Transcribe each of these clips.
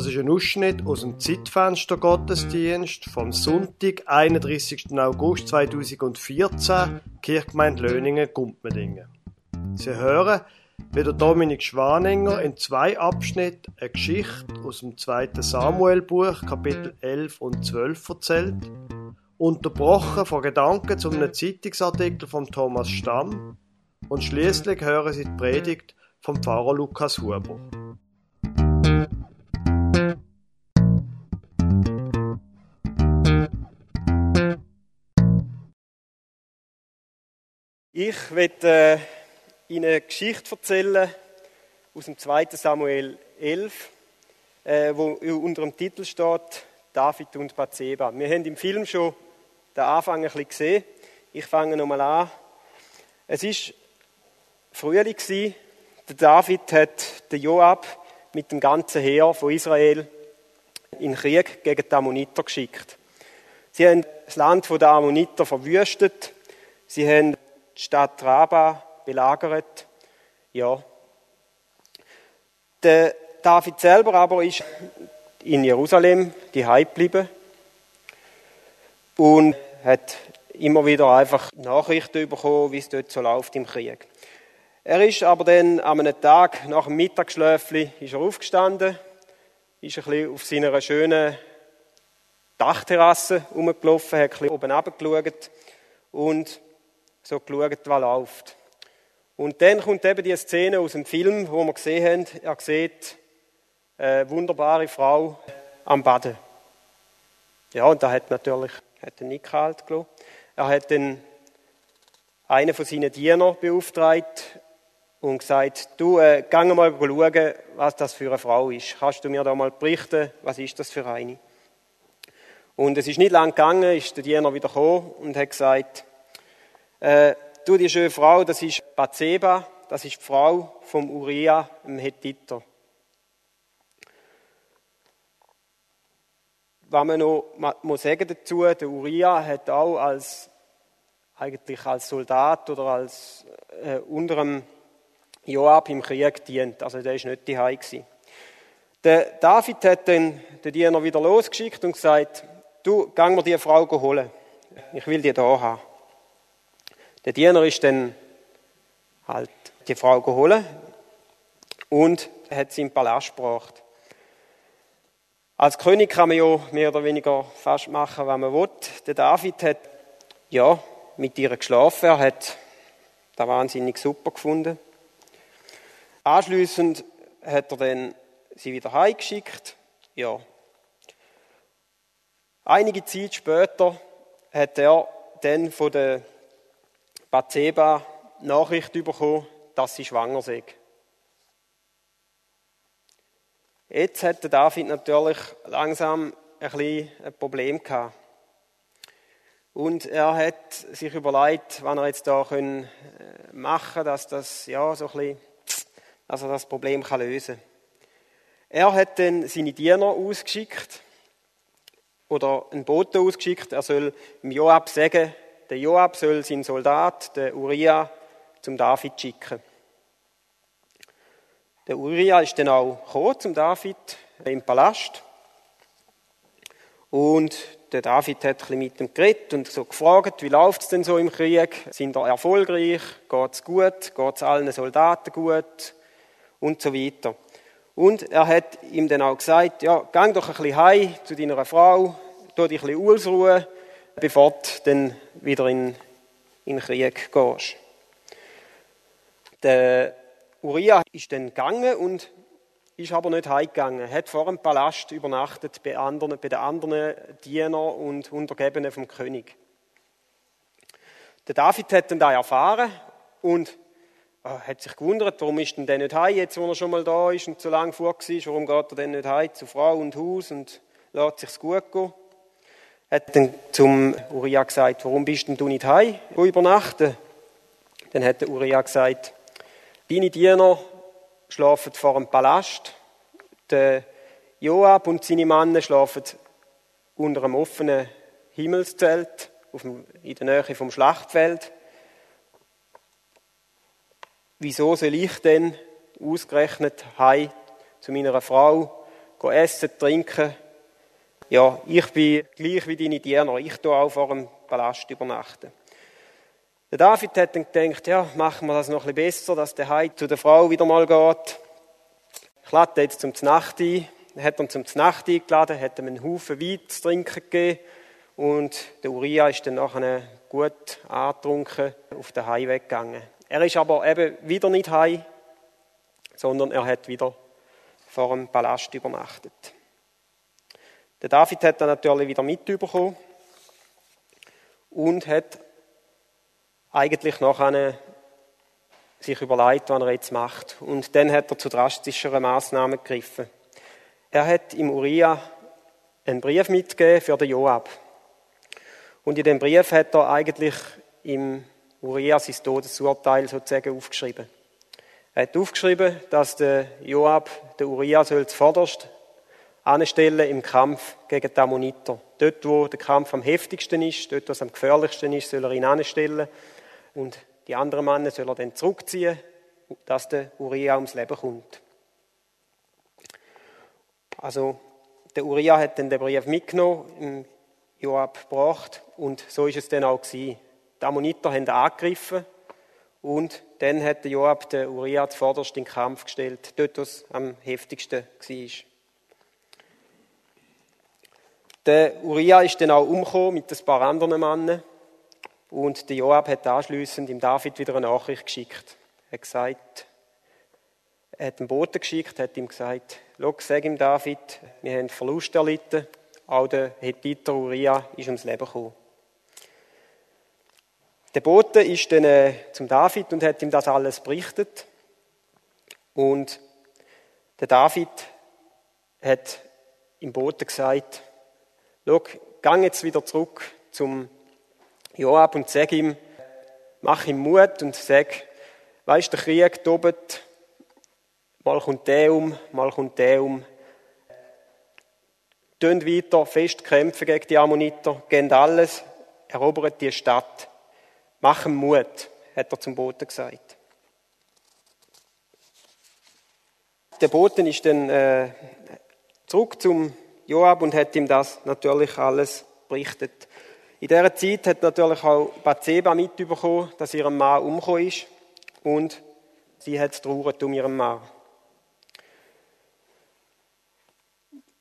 Das ist ein Ausschnitt aus dem Zeitfenster Gottesdienst vom Sonntag, 31. August 2014, Kirchgemeinde Löningen, Gumpmedingen. Sie hören, wie der Dominik Schwaninger in zwei Abschnitten eine Geschichte aus dem 2. Samuelbuch, Kapitel 11 und 12 erzählt, unterbrochen von Gedanken zu einem Zeitungsartikel von Thomas Stamm und schließlich hören Sie die Predigt vom Pfarrer Lukas Huber. Ich werde äh, Ihnen eine Geschichte erzählen aus dem 2. Samuel 11, äh, wo unter dem Titel steht David und Bathseba. Wir haben im Film schon den Anfang ein bisschen gesehen. Ich fange nochmal an. Es ist Frühling gewesen. Der David hat den Joab mit dem ganzen Heer von Israel in Krieg gegen die Ammoniter geschickt. Sie haben das Land der Ammoniter verwüstet. Sie haben Stadt Raba belagert. Ja. Der David selber aber ist in Jerusalem die geblieben und hat immer wieder einfach Nachrichten bekommen, wie es dort so läuft im Krieg. Er ist aber dann an einem Tag nach dem Mittagsschläfli ist er aufgestanden, ist ein bisschen auf seiner schönen Dachterrasse rumgelaufen, hat ein bisschen oben runtergeschaut und so geschaut, was läuft. Und dann kommt eben die Szene aus dem Film, wo wir gesehen haben, er sieht eine wunderbare Frau am Baden. Ja, und da hat natürlich hat er nicht kalt. Er hat dann einen von seinen Dienern beauftragt und gesagt, du, äh, geh mal schauen, was das für eine Frau ist. Kannst du mir da mal berichten, was ist das für eine? Und es ist nicht lang gegangen, ist der Diener wieder gekommen und hat gesagt, äh, du, die schöne Frau, das ist Bathseba, das ist die Frau vom Uriah, dem Hethiter. Was man noch muss sagen dazu, der Uriah hat auch als, eigentlich als Soldat oder als äh, unterem Joab im Krieg dient. Also der ist nicht die. Der David hat dann den Diener wieder losgeschickt und gesagt, du, gang mir die Frau holen. Ich will die da haben. Der Diener ist dann halt die Frau geholt und hat sie im Palast gebracht. Als König kann man ja mehr oder weniger fast machen, was man will. Der David hat ja mit ihr geschlafen. Er hat das wahnsinnig super gefunden. Anschließend hat er dann sie wieder heimgeschickt. Ja. Einige Zeit später hat er dann von der Bathseba Nachricht bekommen, dass sie schwanger sei. Jetzt hat David natürlich langsam ein, bisschen ein Problem gehabt. Und er hat sich überlegt, was er jetzt da können äh, machen, dass das ja so dass er das Problem kann lösen. Er hat dann seine Diener ausgeschickt oder einen Boten ausgeschickt. Er soll Joab sagen, der Joab soll seinen Soldat, den Uriah, zum David schicken. Der Uriah ist dann auch zum David im Palast. Und der David hat ein mit ihm geredet und so gefragt, wie läuft es denn so im Krieg? Sind er erfolgreich? Geht es gut? Geht es allen Soldaten gut? Und so weiter. Und er hat ihm dann auch gesagt, ja, gang doch ein bisschen heim zu deiner Frau, tu dich ein bisschen ausruhen, bevor du dann wieder in, in den Krieg gehst. Der Uriah ist dann gegangen und ist aber nicht heimgegangen. Er hat vor dem Palast übernachtet bei, anderen, bei den anderen Dienern und Untergebenen vom König. Der David hat dann da erfahren und äh, hat sich gewundert, warum ist denn der nicht heim, jetzt wo er schon mal da ist und so lange vor war, warum geht er denn nicht heim zu Frau und Haus und lässt sich's gut gehen hat dann zum Uriah gesagt, warum bist denn du nicht heim, übernachten? Dann hat der Uriah gesagt, deine Diener schlafen vor dem Palast, der Joab und seine Männer schlafen unter einem offenen Himmelszelt in der Nähe vom Schlachtfeld. Wieso soll ich denn ausgerechnet heim zu meiner Frau essen, trinken. Ja, ich bin gleich wie deine Diener. Ich tue auch vor dem Palast übernachten. Der David hat dann gedacht, ja, machen wir das noch ein bisschen besser, dass der Heid zu der Frau wieder mal geht. Ich lade jetzt zum Nacht ein. Hat er zum Nacht eingeladen, hat ihm einen Haufen Wein zu trinken gegeben. Und der Uriah ist dann nachher gut angetrunken auf den Heimweg gegangen. Er ist aber eben wieder nicht heim, sondern er hat wieder vor dem Palast übernachtet. Der David hat dann natürlich wieder mitbekommen und hat eigentlich nachher sich überlegt, was er jetzt macht. Und dann hat er zu drastischeren Maßnahmen gegriffen. Er hat im Uriah einen Brief mitgegeben für den Joab. Und in dem Brief hat er eigentlich im Uriah sein Todesurteil sozusagen aufgeschrieben. Er hat aufgeschrieben, dass der Joab der Uriah zuvorderst anstellen im Kampf gegen die Ammoniter. Dort, wo der Kampf am heftigsten ist, dort, wo es am gefährlichsten ist, soll er ihn anstellen. Und die anderen Männer soll er dann zurückziehen, dass der Uriah ums Leben kommt. Also, der Uriah hat dann den Brief mitgenommen, Joab gebracht und so ist es dann auch gewesen. Die Ammoniter haben angegriffen und dann hat der Joab den Uriah zuvorderst in den Kampf gestellt, dort, wo es am heftigsten war. Der Uriah ist dann auch umgekommen mit ein paar anderen Männern und der Joab hat anschließend ihm David wieder eine Nachricht geschickt. Er hat gesagt, er hat einen Boten geschickt, hat ihm gesagt, sag ihm David, wir haben Verlust erlitten, auch der Hethiter Uriah ist ums Leben gekommen. Der Bote ist dann äh, zum David und hat ihm das alles berichtet. Und der David hat im Bote gesagt, schau, gang jetzt wieder zurück zum Joab und sag ihm, mach ihm Mut und sag, weißt, der Krieg tobet, mal kommt der um, mal kommt der um. Tönt weiter, fest kämpfen gegen die Ammoniter, gehen alles, erobern die Stadt. Machen Mut, hat er zum Boten gesagt. Der Boten ist dann äh, zurück zum Joab und hat ihm das natürlich alles berichtet. In dieser Zeit hat natürlich auch Bathseba mitbekommen, dass ihr Mann umgekommen ist und sie hat trauert um ihren Mann.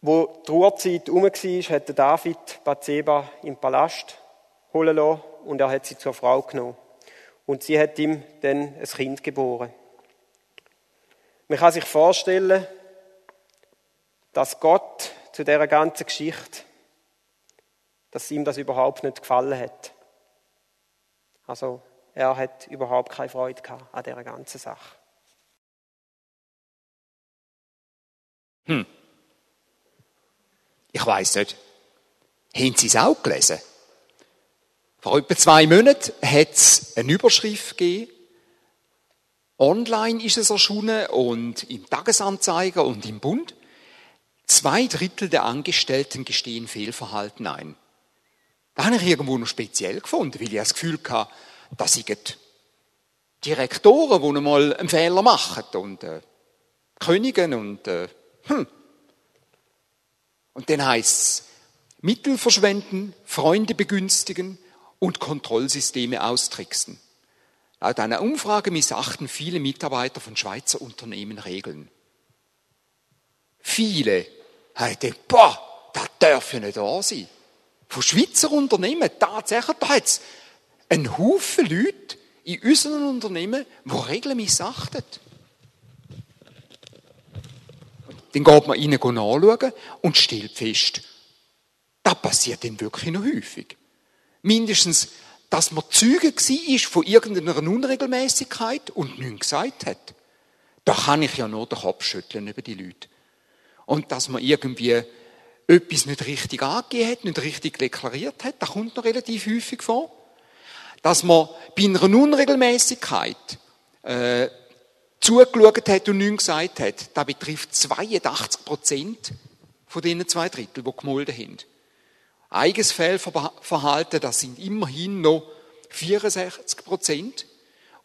Wo die Ruhezeit herum war, hat David Bathseba im Palast holen lassen und er hat sie zur Frau genommen. Und sie hat ihm dann ein Kind geboren. Man kann sich vorstellen, dass Gott zu dieser ganzen Geschichte, dass ihm das überhaupt nicht gefallen hat. Also er hat überhaupt keine Freude gehabt an dieser ganzen Sache. Hm. Ich weiß nicht. Haben Sie es auch gelesen? Vor etwa zwei Monaten hat es eine Überschrift gegeben. Online ist es erschienen und im Tagesanzeiger und im Bund. Zwei Drittel der Angestellten gestehen Fehlverhalten ein. Da habe ich irgendwo noch speziell gefunden, weil ich das Gefühl hatte, dass ich Direktoren, die einmal einen Fehler machen und äh, Königen und äh, hm, und dann heißt es, Mittel verschwenden, Freunde begünstigen und Kontrollsysteme austricksen. Laut einer Umfrage missachten viele Mitarbeiter von Schweizer Unternehmen Regeln. Viele haben gedacht, boah, das darf ja nicht da sein. Von Schweizer Unternehmen, tatsächlich, da hat es einen Haufen Leute in unseren Unternehmen, die Regeln missachten. Dann geht man ihnen anschauen und stellt fest, das passiert dann wirklich noch häufig. Mindestens, dass man Zeuge war von irgendeiner Unregelmäßigkeit und nichts gesagt hat. Da kann ich ja nur den Kopf schütteln über die Leute. Und dass man irgendwie etwas nicht richtig angegeben hat, nicht richtig deklariert hat, das kommt noch relativ häufig vor. Dass man bei einer Unregelmäßigkeit äh, zugeschaut hat und nichts gesagt hat, das betrifft 82 Prozent von diesen zwei Drittel, die gemolden haben. Eigenes Fehlverhalten, das sind immerhin noch 64 Prozent.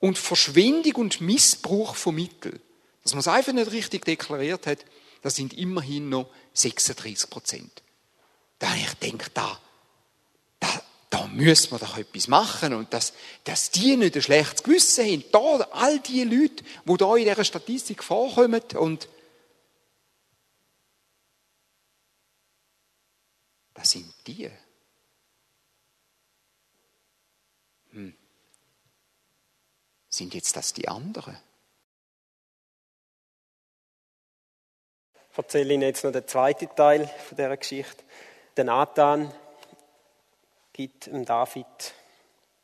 Und Verschwendung und Missbrauch von Mitteln, dass man es einfach nicht richtig deklariert hat, Das sind immerhin noch 36 Prozent. Da ich gedacht, da, da, da müssen wir doch etwas machen und dass, dass die nicht ein schlechtes Gewissen haben. Da, all die Leute, die da in dieser Statistik vorkommen und das sind die. Hm. Sind jetzt das die anderen? Erzähle Ihnen jetzt noch den zweiten Teil von dieser Geschichte. Der Nathan gibt dem David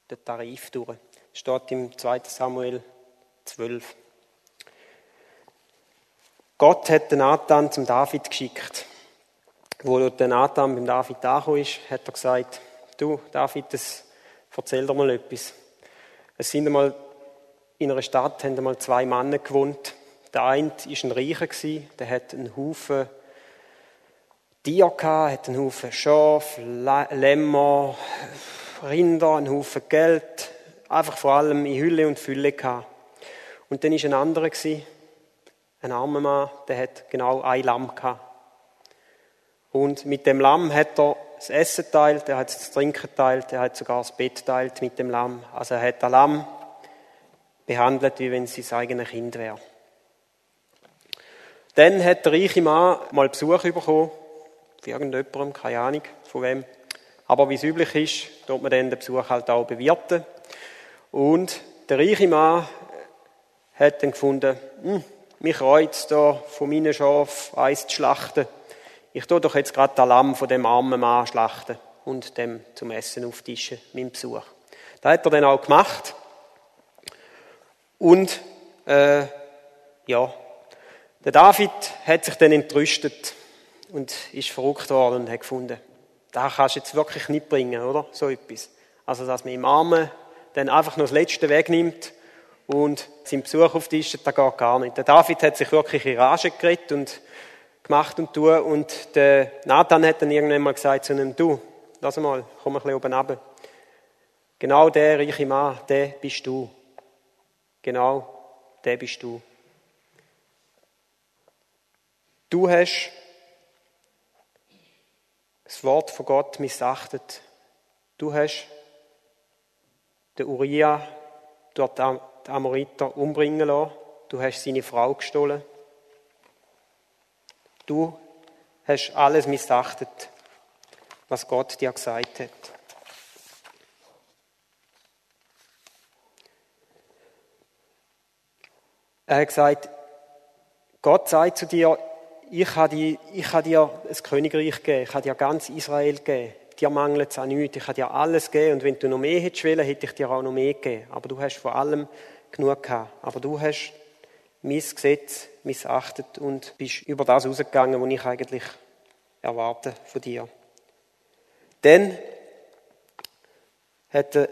den Tarif durch. Das steht im 2. Samuel 12. Gott hat den Nathan zum David geschickt. Wo der Nathan beim David angekommen ist, hat er gesagt, du David, das erzähl dir mal etwas. Es sind einmal in einer Stadt haben einmal zwei Männer gewohnt. Der eine war ein Reicher, der hat einen Haufen Tiere gehabt, einen Haufen Schafe, Lämmer, Rinder, einen Haufen Geld, einfach vor allem in Hülle und Fülle gehabt. Und dann war ein anderer, ein armer Mann, der hat genau ein Lamm gehabt. Und mit dem Lamm hat er das Essen teilt, er hat das Trinken teilt, er hat sogar das Bett teilt mit dem Lamm. Also er hat das Lamm behandelt, wie wenn es sein eigenes Kind wäre. Dann hat der reiche Mann mal Besuch bekommen, von irgendjemandem, keine Ahnung von wem. Aber wie es üblich ist, tut man dann den Besuch halt auch bewirten. Und der reiche Mann hat dann gefunden, hm, mich reizt da von meinen Schafen eins zu schlachten ich tue doch jetzt gerade das Lamm von dem armen Mann schlachten und dem zum Essen auftischen, meinem Besuch. Das hat er dann auch gemacht. Und, äh, ja, der David hat sich dann entrüstet und ist verrückt worden und hat gefunden, das kannst du jetzt wirklich nicht bringen, oder? So etwas. Also, dass man im Armen dann einfach noch das Letzte wegnimmt und seinen Besuch auftischt, das geht gar nicht. Der David hat sich wirklich in Rage geredet und gemacht und tun. Und der Nathan hat dann irgendwann mal gesagt zu einem, du, lass mal, komm ein bisschen oben runter. Genau der reiche Mann, der bist du. Genau, der bist du. Du hast das Wort von Gott missachtet. Du hast den Uriah dort die Amoriter umbringen lassen. Du hast seine Frau gestohlen. Du hast alles missachtet, was Gott dir gesagt hat. Er hat gesagt, Gott sagt zu dir, ich habe dir, ich habe dir ein Königreich gegeben, ich habe dir ganz Israel gegeben. Dir mangelt es an nichts, ich habe dir alles gegeben und wenn du noch mehr hättest wollen, hätte ich dir auch noch mehr gegeben. Aber du hast vor allem genug gehabt. Aber du hast mein Gesetz missachtet und bist über das rausgegangen, was ich eigentlich erwarte von dir. Dann hat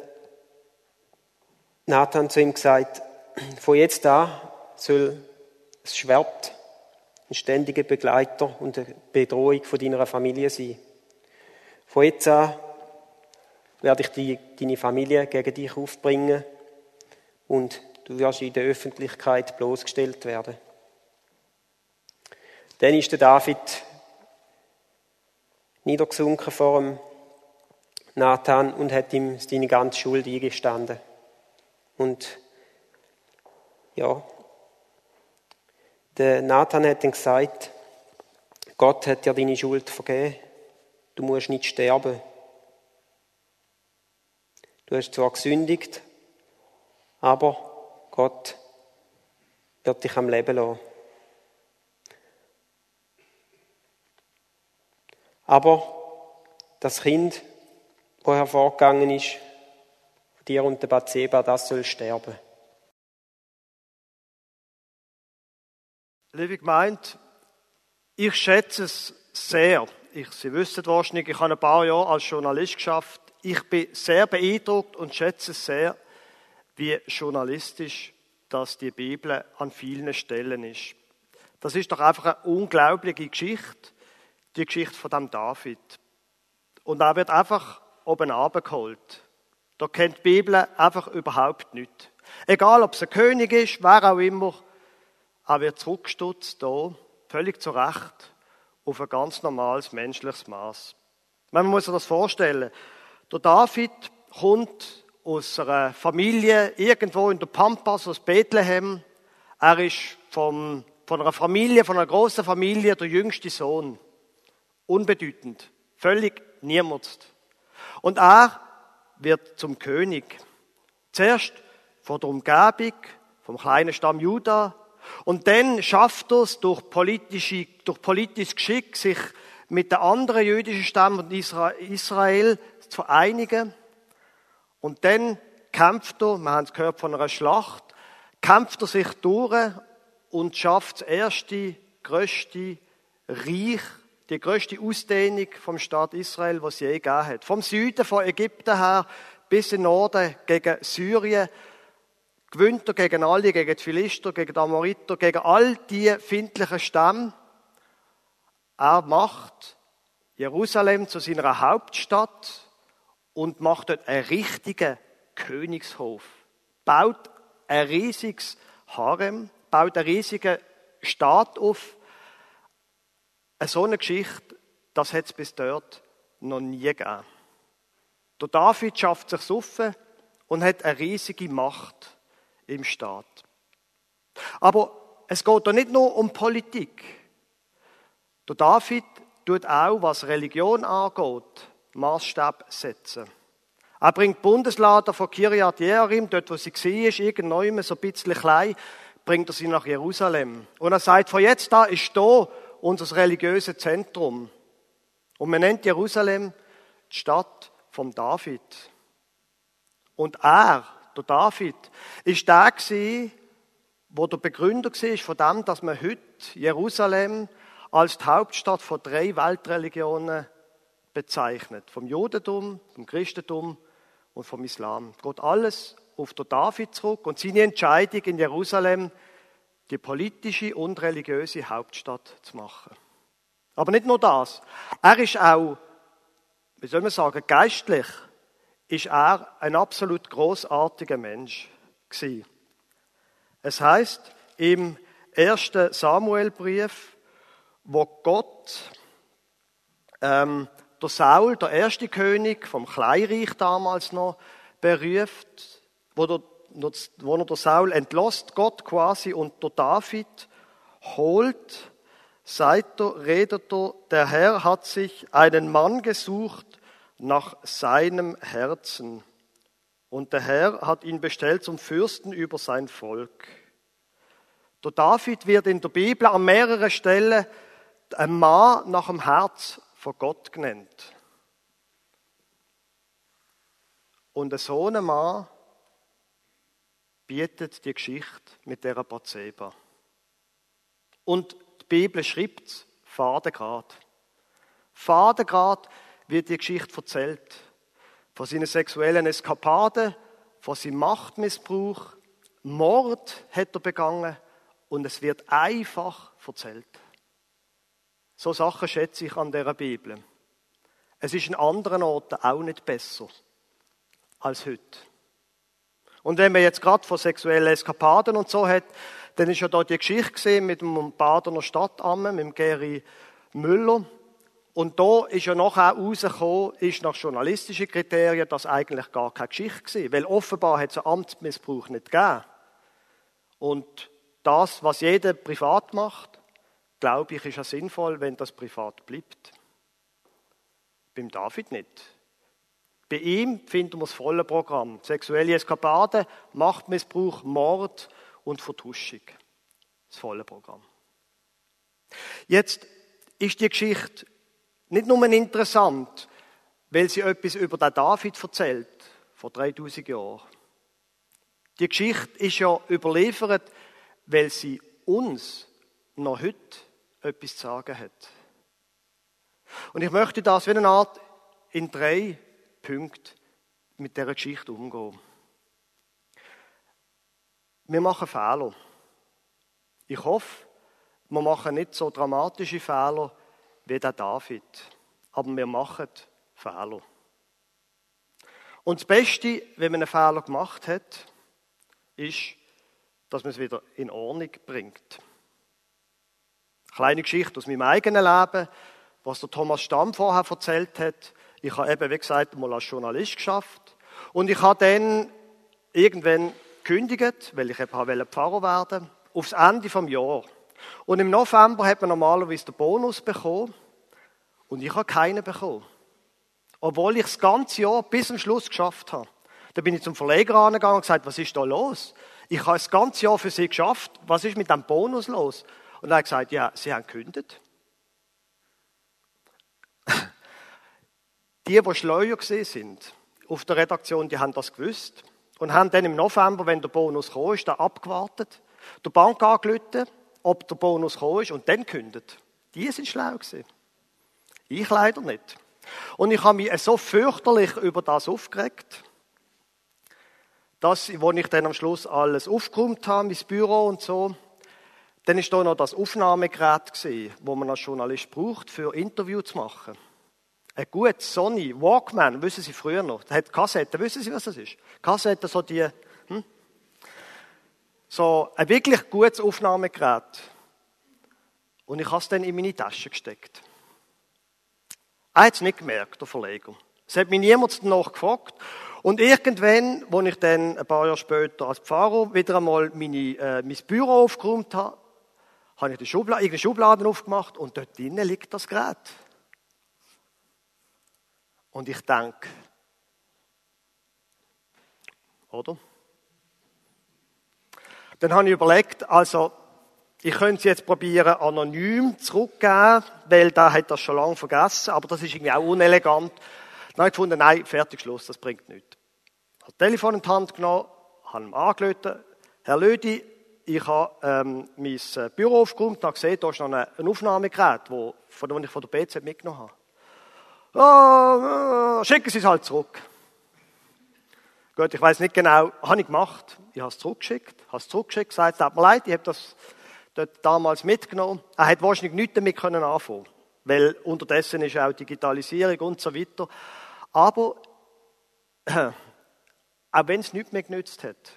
Nathan zu ihm gesagt, von jetzt an soll das Schwert ein ständiger Begleiter und eine Bedrohung von deiner Familie sein. Von jetzt an werde ich die, deine Familie gegen dich aufbringen und du wirst in der Öffentlichkeit bloßgestellt werden. Dann ist der David niedergesunken vor dem Nathan und hat ihm seine ganze Schuld eingestanden. Und ja, der Nathan hat dann gesagt, Gott hat dir deine Schuld vergeben, du musst nicht sterben. Du hast zwar gesündigt, aber Gott wird dich am Leben lassen. Aber das Kind, wo hervorgegangen ist, dir und der Bathseba, das soll sterben. Liebe Gemeinde, ich schätze es sehr. Ich, Sie wissen wahrscheinlich, ich habe ein paar Jahre als Journalist geschafft. Ich bin sehr beeindruckt und schätze es sehr, wie journalistisch das die Bibel an vielen Stellen ist. Das ist doch einfach eine unglaubliche Geschichte die Geschichte von dem David. Und er wird einfach oben abgeholt. Da kennt die Bibel einfach überhaupt nicht. Egal, ob es ein König ist, wer auch immer, er wird zurückgestutzt da völlig zu Recht, auf ein ganz normales menschliches Maß. Man muss sich das vorstellen. Der David kommt aus einer Familie irgendwo in der Pampas, aus Bethlehem. Er ist vom, von einer Familie, von einer großen Familie, der jüngste Sohn. Unbedeutend. Völlig niemand. Und er wird zum König. Zuerst von der Umgebung, vom kleinen Stamm Juda. Und dann schafft er es durch, politische, durch politisches Geschick, sich mit den anderen jüdischen Stämmen Israel zu vereinigen. Und dann kämpft er, wir haben es gehört von einer Schlacht, kämpft er sich durch und schafft das erste, größte Reich, die größte Ausdehnung vom Staat Israel, was je gegeben hat. Vom Süden, von Ägypten her, bis in Norden gegen Syrien, gewinnt er gegen alle, gegen die Philister, gegen die Amoriter, gegen all die findlichen Stämme. Er macht Jerusalem zu seiner Hauptstadt und macht dort einen richtigen Königshof. Baut ein riesiges Harem, baut einen riesigen Staat auf. So eine Geschichte, das hat es bis dort noch nie gegeben. Der David schafft sich auf und hat eine riesige Macht im Staat. Aber es geht da nicht nur um Politik. Der David tut auch, was Religion angeht, Maßstab setzen. Er bringt Bundeslader von Kiryat Jearim, dort wo sie war, irgendwann so ein bisschen klein, bringt er sie nach Jerusalem. Und er sagt, von jetzt da ist da unser religiöses Zentrum. Und man nennt Jerusalem die Stadt vom David. Und er, der David, ist der gewesen, wo der Begründer war von dem, dass man heute Jerusalem als die Hauptstadt von drei Weltreligionen bezeichnet. Vom Judentum, vom Christentum und vom Islam. Geht alles auf der David zurück und seine Entscheidung in Jerusalem, die politische und religiöse Hauptstadt zu machen. Aber nicht nur das. Er ist auch, wie soll man sagen, geistlich, ist er ein absolut großartiger Mensch gewesen. Es heißt im ersten Samuelbrief, wo Gott ähm, der Saul, der erste König vom Kleinreich damals noch, beruft, wo, der, wo er der Saul entlost, Gott quasi, und der David holt, sagt er, redet er, der Herr hat sich einen Mann gesucht nach seinem Herzen. Und der Herr hat ihn bestellt zum Fürsten über sein Volk. Der David wird in der Bibel an mehreren Stellen ein Mann nach dem Herz von Gott genannt. Und so ein Mann bietet die Geschichte mit der Bathseba. Und die Bibel schreibt Fadengrad. Fadengrad wird die Geschichte erzählt. Von seinen sexuellen Eskapaden, von seinem Machtmissbrauch, Mord hat er begangen und es wird einfach erzählt. So Sachen schätze ich an der Bibel. Es ist in anderen Orten auch nicht besser als heute. Und wenn man jetzt gerade von sexuellen Eskapaden und so hat, dann ist ja da die Geschichte gesehen mit dem Badener Stadtamme, mit dem Geri Müller. Und da ist ja nachher rausgekommen, ist nach journalistischen Kriterien, das eigentlich gar keine Geschichte war. Weil offenbar hat es einen Amtsmissbrauch nicht gegeben. Und das, was jeder privat macht, glaube ich, ist ja sinnvoll, wenn das privat bleibt. Beim David nicht. Bei ihm finden wir das volle Programm. Sexuelle Eskapade, Machtmissbrauch, Mord und Vertuschung. Das volle Programm. Jetzt ist die Geschichte nicht nur interessant, weil sie etwas über den David erzählt, vor 3000 Jahren. Die Geschichte ist ja überliefert, weil sie uns noch heute etwas zu sagen hat. Und ich möchte das wie eine Art in drei Punkten mit dieser Geschichte umgehen. Wir machen Fehler. Ich hoffe, wir machen nicht so dramatische Fehler wie der David. Aber wir machen Fehler. Und das Beste, wenn man einen Fehler gemacht hat, ist, dass man es wieder in Ordnung bringt. Kleine Geschichte aus meinem eigenen Leben, was der Thomas Stamm vorher erzählt hat. Ich habe eben, wie gesagt, mal als Journalist geschafft. Und ich habe dann irgendwann gekündigt, weil ich eben Pfarrer werden aufs Ende vom Jahr. Und im November hat man normalerweise den Bonus bekommen. Und ich habe keinen bekommen. Obwohl ich das ganze Jahr bis zum Schluss geschafft habe. Da bin ich zum Verleger angegangen und gesagt, was ist da los? Ich habe das ganze Jahr für Sie geschafft. Was ist mit dem Bonus los? Und er hat gesagt, ja, Sie haben gekündigt. Die, die schleuer gesehen sind auf der Redaktion, die haben das gewusst und haben dann im November, wenn der Bonus kam, ist, da abgewartet, der Bank angerufen, ob der Bonus gekommen ist und dann kündet. Die sind schlau gewesen. Ich leider nicht. Und ich habe mich so fürchterlich über das aufgeregt, dass, wo ich dann am Schluss alles aufgeräumt habe, mein Büro und so, dann ist da noch das Aufnahmegerät gesehen, wo man als Journalist braucht, für Interview zu machen. Ein gutes Sony Walkman, wissen Sie früher noch, der hat Kassetten, wissen Sie, was das ist? Kassetten, so die? So ein wirklich gutes Aufnahmegerät. Und ich habe es dann in meine Tasche gesteckt. Er hat es nicht gemerkt, der Verleger. Es hat mich niemand danach gefragt. Und irgendwann, als ich dann ein paar Jahre später als Pfarrer wieder einmal meine, äh, mein Büro aufgeräumt habe, habe ich die Schublade, irgendeine Schublade aufgemacht und dort drinnen liegt das Gerät. Und ich denke, oder? Dann habe ich überlegt, also, ich könnte es jetzt probieren, anonym zurückgeben, weil da hat das schon lange vergessen, aber das ist irgendwie auch unelegant. Dann habe ich gefunden, nein, fertig, Schluss, das bringt nichts. Ich das Telefon in die Hand genommen, habe ihm angerufen, Herr Lödi, ich habe ähm, mein Büro aufgeräumt und gesehen, da ist noch ein Aufnahmegerät, wo, von dem ich von der BZ mitgenommen habe. Oh, schicken Sie es halt zurück. Gut, ich weiß nicht genau, habe ich gemacht. Ich habe es zurückgeschickt, habe es zurückgeschickt, gesagt, tut mir leid, ich habe das dort damals mitgenommen. Er hat wahrscheinlich nichts damit können anfangen, weil unterdessen ist auch Digitalisierung und so weiter. Aber auch wenn es nichts mehr genützt hat,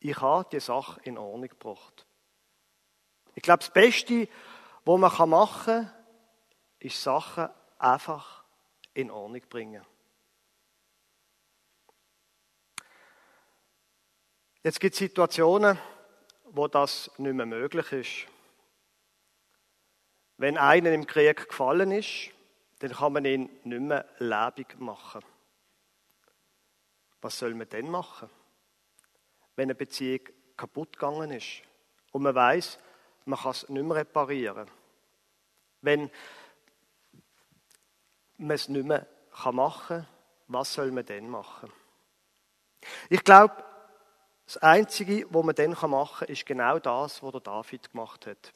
ich habe die Sache in Ordnung gebracht. Ich glaube, das Beste, was man machen kann, ist Sachen einfach in Ordnung bringen. Jetzt gibt es Situationen, wo das nicht mehr möglich ist. Wenn einer im Krieg gefallen ist, dann kann man ihn nicht mehr lebendig machen. Was soll man denn machen, wenn eine Beziehung kaputt gegangen ist und man weiß, man kann es nicht mehr reparieren? Wenn man es nicht mehr machen kann, was soll man denn machen? Ich glaube, das Einzige, was man dann machen kann, ist genau das, was der David gemacht hat.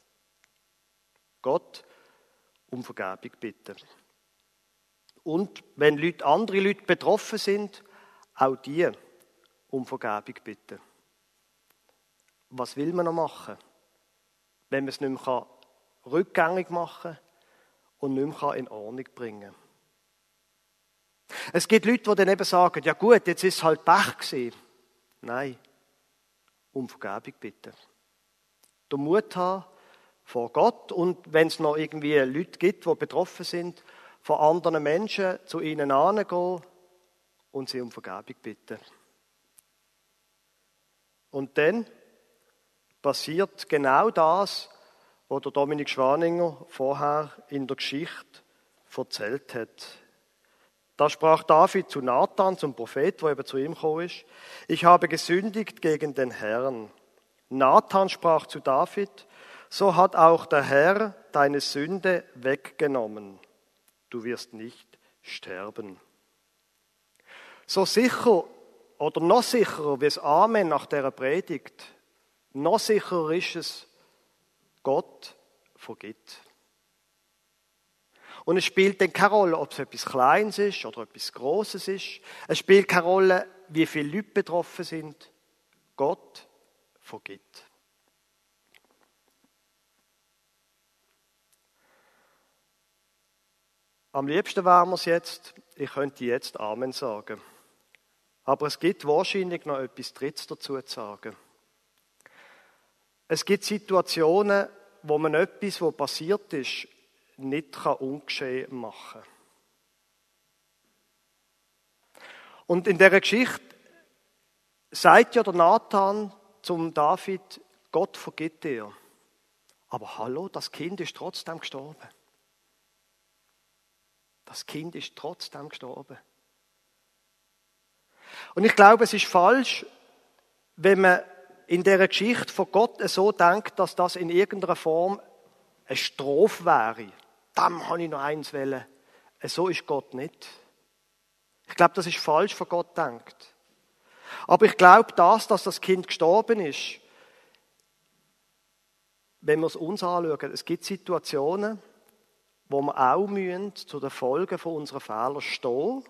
Gott um Vergebung bitten. Und wenn Leute, andere Leute betroffen sind, auch die um Vergebung bitten. Was will man noch machen, wenn man es nicht mehr rückgängig machen kann und nicht mehr in Ordnung bringen kann? Es gibt Leute, die dann eben sagen, ja gut, jetzt ist es halt Pech gewesen. Nein, um Vergebung bitten. Der Mut haben vor Gott und wenn es noch irgendwie Leute gibt, die betroffen sind, von anderen Menschen zu ihnen angehen und sie um Vergebung bitten. Und dann passiert genau das, was der Dominik Schwaninger vorher in der Geschichte erzählt hat. Da sprach David zu Nathan, zum Prophet, wo eben zu ihm gekommen ist, ich habe gesündigt gegen den Herrn. Nathan sprach zu David, so hat auch der Herr deine Sünde weggenommen. Du wirst nicht sterben. So sicher oder noch sicherer wie es Amen nach der Predigt, noch sicherer ist es, Gott vergibt. Und es spielt dann keine Rolle, ob es etwas Kleines ist oder etwas Großes ist. Es spielt keine Rolle, wie viele Leute betroffen sind. Gott vergibt. Am liebsten wären wir es jetzt, ich könnte jetzt Amen sagen. Aber es gibt wahrscheinlich noch etwas Drittes dazu zu sagen. Es gibt Situationen, wo man etwas, was passiert ist, nicht kann ungeschehen machen kann. Und in der Geschichte sagt ja der Nathan zum David, Gott vergibt dir. Aber hallo, das Kind ist trotzdem gestorben. Das Kind ist trotzdem gestorben. Und ich glaube, es ist falsch, wenn man in der Geschichte von Gott so denkt, dass das in irgendeiner Form eine Strophe wäre. Dann habe ich noch eins wollen. So ist Gott nicht. Ich glaube, das ist falsch von Gott denkt. Aber ich glaube, das, dass das Kind gestorben ist, wenn wir es uns anschauen, es gibt Situationen, wo wir auch müssen, zu den Folgen von unseren Fehlern stehen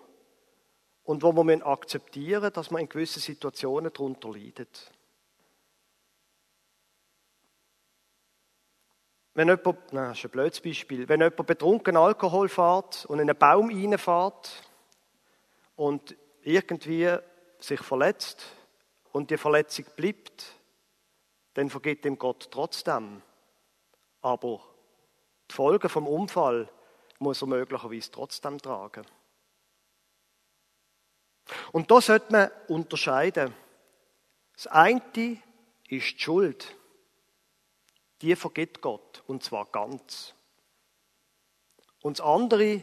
und wo wir müssen akzeptieren dass man in gewissen Situationen darunter leidet. Wenn jemand, nein, das ist ein blödes Beispiel, wenn jemand betrunken Alkohol fährt und in einen Baum reinfährt und irgendwie sich verletzt und die Verletzung bleibt, dann vergibt ihm Gott trotzdem. Aber die Folgen vom Unfall muss er möglicherweise trotzdem tragen. Und da sollte man unterscheiden. Das eine ist die Schuld. Die vergibt Gott, und zwar ganz. Und das andere,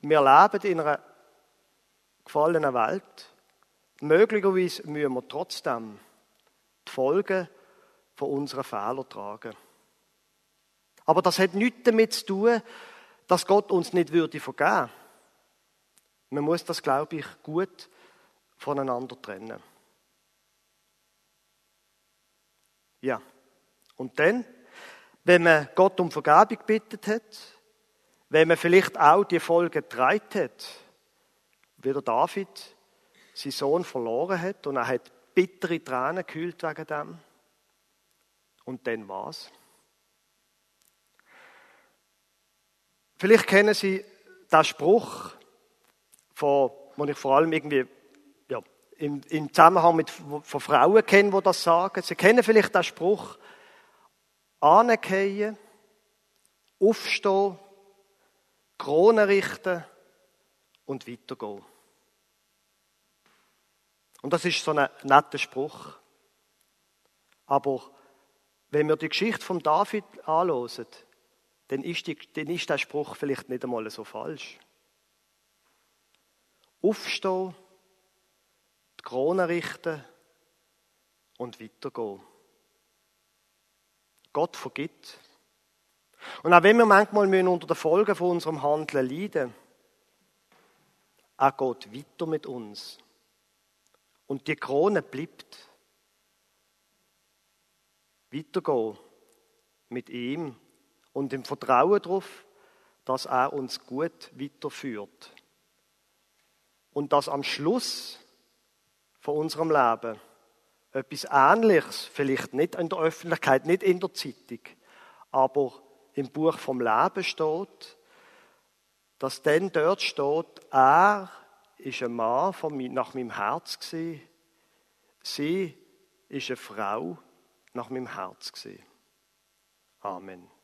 wir leben in einer gefallenen Welt. Möglicherweise müssen wir trotzdem die Folgen von unseren Fehlern tragen. Aber das hat nichts damit zu tun, dass Gott uns nicht würde vergeben. Man muss das, glaube ich, gut voneinander trennen. Ja. Und dann, wenn man Gott um Vergebung bittet hat, wenn man vielleicht auch die Folge getragen hat, wie der David seinen Sohn verloren hat und er hat bittere Tränen gekühlt wegen dem. Und dann was? Vielleicht kennen Sie den Spruch, den ich vor allem irgendwie ja, im, im Zusammenhang mit von Frauen kenne, die das sagen. Sie kennen vielleicht den Spruch, anerkennen, aufstehen, Krone richten und weitergehen. Und das ist so ein netter Spruch. Aber wenn wir die Geschichte von David anhören, dann ist, die, dann ist der Spruch vielleicht nicht einmal so falsch. Aufstehen, die Krone richten und weitergehen. Gott vergibt. Und auch wenn wir manchmal unter den Folgen von unserem Handeln leiden, er geht weiter mit uns. Und die Krone bleibt. Weitergehen mit ihm und im Vertrauen darauf, dass er uns gut weiterführt. Und dass am Schluss von unserem Leben etwas Ähnliches, vielleicht nicht in der Öffentlichkeit, nicht in der Zeitung, aber im Buch vom Leben steht, dass dann dort steht, er ist ein Mann von, nach meinem Herz gewesen, sie ist eine Frau nach meinem Herz gewesen. Amen.